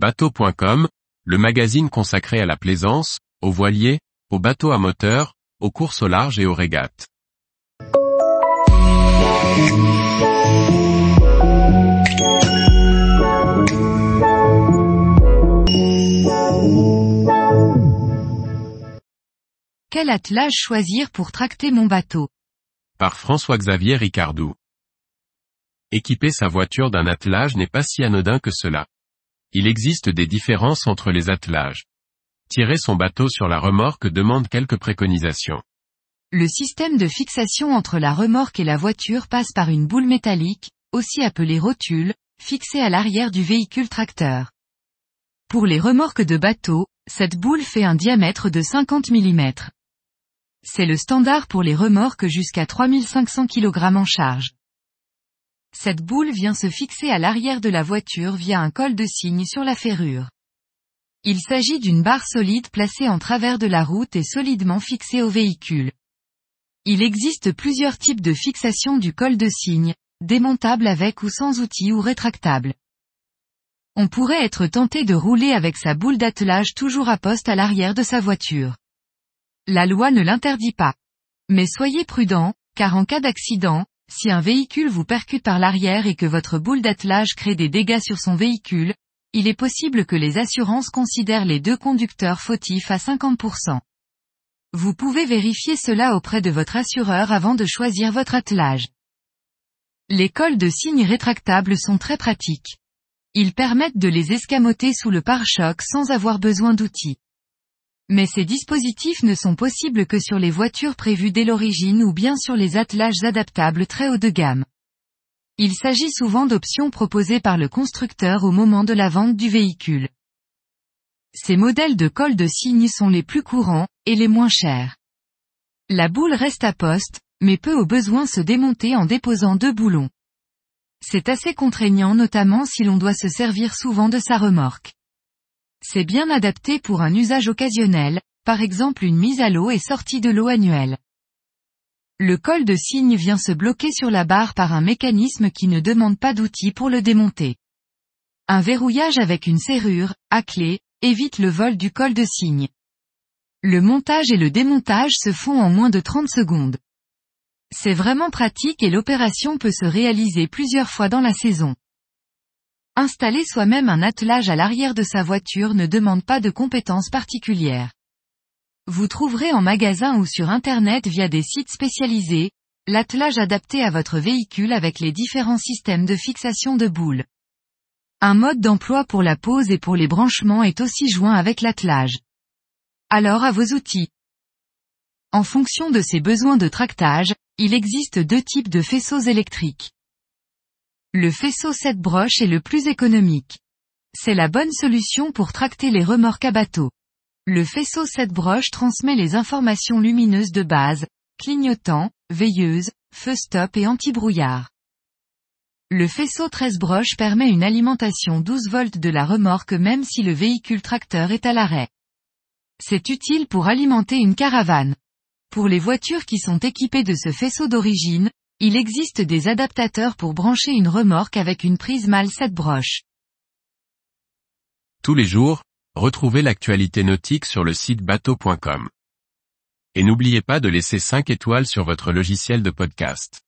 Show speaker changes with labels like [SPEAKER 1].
[SPEAKER 1] Bateau.com, le magazine consacré à la plaisance, aux voiliers, aux bateaux à moteur, aux courses au large et aux régates.
[SPEAKER 2] Quel attelage choisir pour tracter mon bateau?
[SPEAKER 1] Par François-Xavier Ricardou. Équiper sa voiture d'un attelage n'est pas si anodin que cela. Il existe des différences entre les attelages. Tirer son bateau sur la remorque demande quelques préconisations.
[SPEAKER 2] Le système de fixation entre la remorque et la voiture passe par une boule métallique, aussi appelée rotule, fixée à l'arrière du véhicule tracteur. Pour les remorques de bateau, cette boule fait un diamètre de 50 mm. C'est le standard pour les remorques jusqu'à 3500 kg en charge. Cette boule vient se fixer à l'arrière de la voiture via un col de cygne sur la ferrure. Il s'agit d'une barre solide placée en travers de la route et solidement fixée au véhicule. Il existe plusieurs types de fixation du col de cygne, démontable avec ou sans outil ou rétractable. On pourrait être tenté de rouler avec sa boule d'attelage toujours à poste à l'arrière de sa voiture. La loi ne l'interdit pas. Mais soyez prudent, car en cas d'accident, si un véhicule vous percute par l'arrière et que votre boule d'attelage crée des dégâts sur son véhicule, il est possible que les assurances considèrent les deux conducteurs fautifs à 50%. Vous pouvez vérifier cela auprès de votre assureur avant de choisir votre attelage. Les cols de cygne rétractables sont très pratiques. Ils permettent de les escamoter sous le pare-choc sans avoir besoin d'outils. Mais ces dispositifs ne sont possibles que sur les voitures prévues dès l'origine ou bien sur les attelages adaptables très haut de gamme. Il s'agit souvent d'options proposées par le constructeur au moment de la vente du véhicule. Ces modèles de colle de cygne sont les plus courants, et les moins chers. La boule reste à poste, mais peut au besoin se démonter en déposant deux boulons. C'est assez contraignant notamment si l'on doit se servir souvent de sa remorque. C'est bien adapté pour un usage occasionnel, par exemple une mise à l'eau et sortie de l'eau annuelle. Le col de cygne vient se bloquer sur la barre par un mécanisme qui ne demande pas d'outils pour le démonter. Un verrouillage avec une serrure, à clé, évite le vol du col de cygne. Le montage et le démontage se font en moins de 30 secondes. C'est vraiment pratique et l'opération peut se réaliser plusieurs fois dans la saison. Installer soi-même un attelage à l'arrière de sa voiture ne demande pas de compétences particulières. Vous trouverez en magasin ou sur Internet via des sites spécialisés, l'attelage adapté à votre véhicule avec les différents systèmes de fixation de boules. Un mode d'emploi pour la pose et pour les branchements est aussi joint avec l'attelage. Alors à vos outils. En fonction de ses besoins de tractage, il existe deux types de faisceaux électriques. Le faisceau 7 broches est le plus économique. C'est la bonne solution pour tracter les remorques à bateau. Le faisceau 7 broches transmet les informations lumineuses de base, clignotant, veilleuse, feu stop et anti-brouillard. Le faisceau 13 broches permet une alimentation 12 volts de la remorque même si le véhicule tracteur est à l'arrêt. C'est utile pour alimenter une caravane. Pour les voitures qui sont équipées de ce faisceau d'origine, il existe des adaptateurs pour brancher une remorque avec une prise mâle 7 broches.
[SPEAKER 1] Tous les jours, retrouvez l'actualité nautique sur le site bateau.com. Et n'oubliez pas de laisser 5 étoiles sur votre logiciel de podcast.